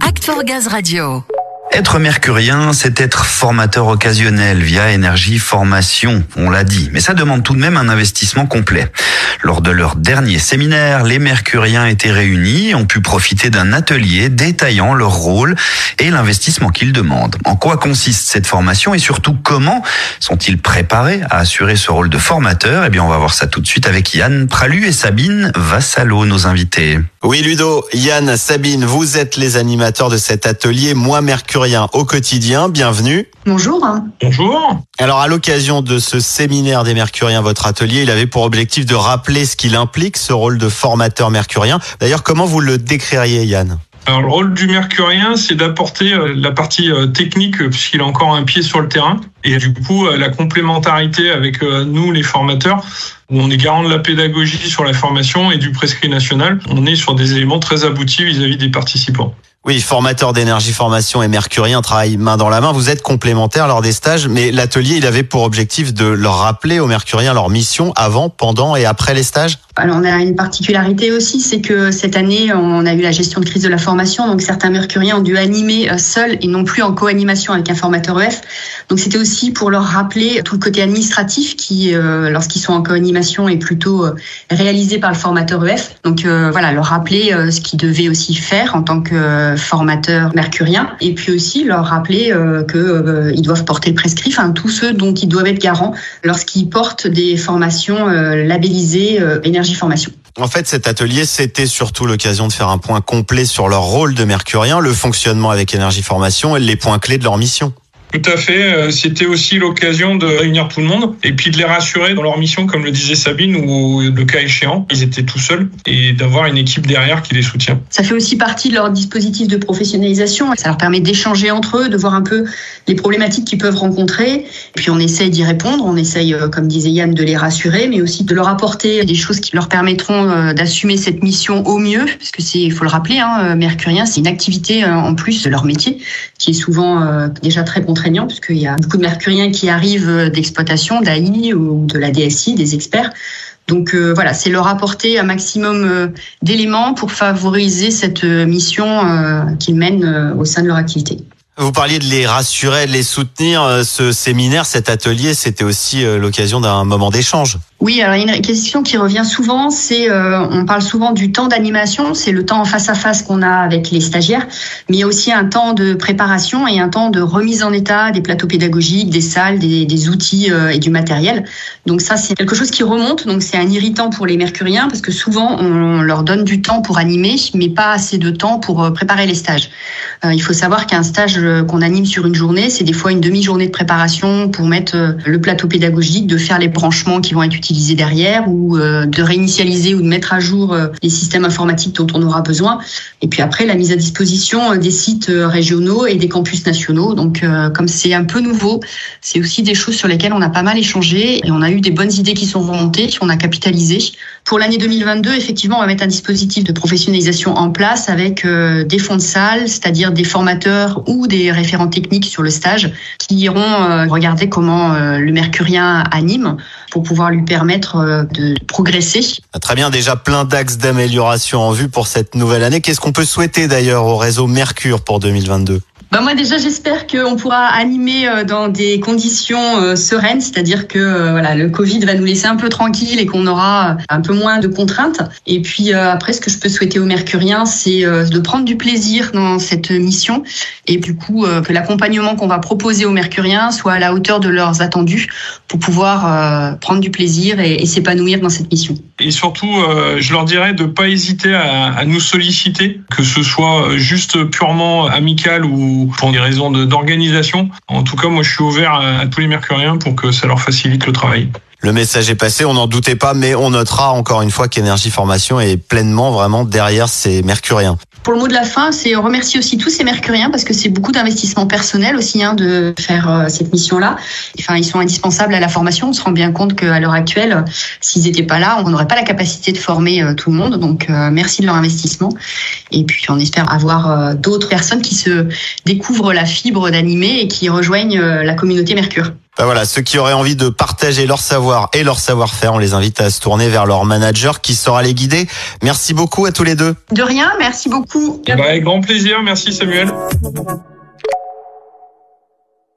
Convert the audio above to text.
Act for Gaz Radio. Être mercurien, c'est être formateur occasionnel via Énergie Formation, on l'a dit. Mais ça demande tout de même un investissement complet. Lors de leur dernier séminaire, les mercuriens étaient réunis et ont pu profiter d'un atelier détaillant leur rôle et l'investissement qu'ils demandent. En quoi consiste cette formation et surtout comment sont-ils préparés à assurer ce rôle de formateur? Eh bien, on va voir ça tout de suite avec Yann Pralu et Sabine Vassalo, nos invités. Oui, Ludo, Yann, Sabine, vous êtes les animateurs de cet atelier Moi Mercurien au quotidien. Bienvenue. Bonjour. Bonjour. Alors, à l'occasion de ce séminaire des Mercuriens, votre atelier, il avait pour objectif de rappeler ce qu'il implique, ce rôle de formateur mercurien. D'ailleurs, comment vous le décririez, Yann? Alors, le rôle du mercurien, c'est d'apporter euh, la partie euh, technique, euh, puisqu'il a encore un pied sur le terrain, et du coup, la complémentarité avec nous, les formateurs, où on est garant de la pédagogie sur la formation et du prescrit national. On est sur des éléments très aboutis vis-à-vis des participants. Oui, formateur d'énergie formation et mercurien travaille main dans la main. Vous êtes complémentaires lors des stages, mais l'atelier, il avait pour objectif de leur rappeler aux mercuriens leur mission avant, pendant et après les stages alors on a une particularité aussi, c'est que cette année on a eu la gestion de crise de la formation, donc certains mercuriens ont dû animer euh, seuls et non plus en co-animation avec un formateur EF. Donc c'était aussi pour leur rappeler tout le côté administratif qui, euh, lorsqu'ils sont en co-animation, est plutôt euh, réalisé par le formateur EF. Donc voilà, leur rappeler ce qu'ils devaient aussi faire en tant que formateur mercurien, et puis aussi leur rappeler que ils doivent porter le prescrit, enfin tous ceux dont ils doivent être garants lorsqu'ils portent des formations labellisées énergie En fait, cet atelier, c'était surtout l'occasion de faire un point complet sur leur rôle de mercurien, le fonctionnement avec Énergie Formation et les points clés de leur mission. Tout à fait. Euh, c'était aussi l'occasion de réunir tout le monde et puis de les rassurer dans leur mission, comme le disait Sabine, ou le cas échéant, ils étaient tout seuls et d'avoir une équipe derrière qui les soutient. Ça fait aussi partie de leur dispositif de professionnalisation. Ça leur permet d'échanger entre eux, de voir un peu les problématiques qu'ils peuvent rencontrer. Et puis on essaye d'y répondre. On essaye, euh, comme disait Yann, de les rassurer, mais aussi de leur apporter des choses qui leur permettront euh, d'assumer cette mission au mieux, parce que c'est, faut le rappeler, hein, Mercurien, c'est une activité en plus de leur métier qui est souvent déjà très contraignant puisqu'il y a beaucoup de mercuriens qui arrivent d'exploitation, d'AI ou de la DSI, des experts. Donc euh, voilà, c'est leur apporter un maximum euh, d'éléments pour favoriser cette euh, mission qu'ils mènent au sein de leur activité. Vous parliez de les rassurer, de les soutenir. Ce séminaire, cet atelier, c'était aussi l'occasion d'un moment d'échange. Oui, alors une question qui revient souvent, c'est euh, on parle souvent du temps d'animation, c'est le temps en face à face qu'on a avec les stagiaires, mais aussi un temps de préparation et un temps de remise en état des plateaux pédagogiques, des salles, des, outils euh, et du matériel. Donc ça, c'est quelque chose qui remonte, donc c'est un irritant pour les mercuriens parce que souvent on leur donne du temps pour animer, mais pas assez de temps pour euh, préparer les stages. il faut savoir qu'un stage qu'on anime sur une journée, c'est des fois une demi-journée de préparation pour mettre le plateau pédagogique, de faire les branchements qui vont être utilisés utiliser derrière ou euh, de réinitialiser ou de mettre à jour euh, les systèmes informatiques dont on aura besoin. Et puis après, la mise à disposition euh, des sites régionaux et des campus nationaux. Donc, comme c'est un peu nouveau, c'est aussi des choses sur lesquelles on a pas mal échangé et on a eu des bonnes idées qui sont remontées, on a capitalisé. Pour l'année 2022, effectivement, on va mettre un dispositif de professionnalisation en place avec des fonds de salle, c'est-à-dire des formateurs ou des référents techniques sur le stage qui iront regarder comment le mercurien anime pour pouvoir lui permettre euh, de progresser. Ah, très bien, déjà plein d'axes d'amélioration en vue pour cette nouvelle année. Qu'est-ce qu'on peut souhaiter d'ailleurs au réseau Mercure pour 2022 bah moi déjà j'espère qu'on pourra animer euh, dans des conditions euh, sereines, c'est-à-dire que euh, voilà le Covid va nous laisser un peu tranquille et qu'on aura un peu moins de contraintes. Et puis après ce que je peux souhaiter aux Mercuriens, c'est de prendre du plaisir dans cette mission et du coup que l'accompagnement qu'on va proposer aux Mercuriens soit à la hauteur de leurs attendus pour pouvoir prendre du plaisir et, s'épanouir dans cette mission. Et surtout, je leur dirais de pas hésiter à, à nous solliciter, que ce soit juste purement amical ou pour des raisons d'organisation. En tout cas, moi, je suis ouvert à, tous les mercuriens pour que ça leur facilite le travail. Le message est passé, on n'en doutait pas, mais on notera encore une fois qu'Énergie Formation est pleinement vraiment derrière ces mercuriens. Pour le mot de la fin, c'est remercier aussi tous ces mercuriens parce que c'est beaucoup d'investissement personnel aussi hein, de faire euh, cette mission-là. Enfin, ils sont indispensables à la formation. On se rend bien compte qu'à l'heure actuelle, s'ils n'étaient pas là, on n'aurait pas la capacité de former euh, tout le monde. Donc, euh, merci de leur investissement. Et puis, on espère avoir d'autres personnes qui se découvrent la fibre d'animer et qui rejoignent la communauté Mercure. Bah voilà, ceux qui auraient envie de partager leur savoir et leur savoir-faire, on les invite à se tourner vers leur manager qui saura les guider. Merci beaucoup à tous les deux. De rien, merci beaucoup. Bah, avec grand plaisir, merci Samuel.